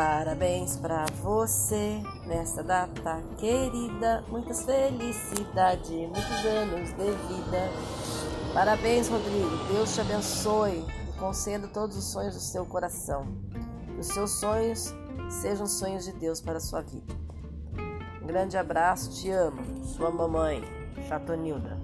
Parabéns para você nesta data querida, muitas felicidades, muitos anos de vida. Parabéns, Rodrigo. Deus te abençoe e conceda todos os sonhos do seu coração. Que os seus sonhos sejam sonhos de Deus para a sua vida. Um grande abraço, te amo. Sua mamãe, Chatonilda.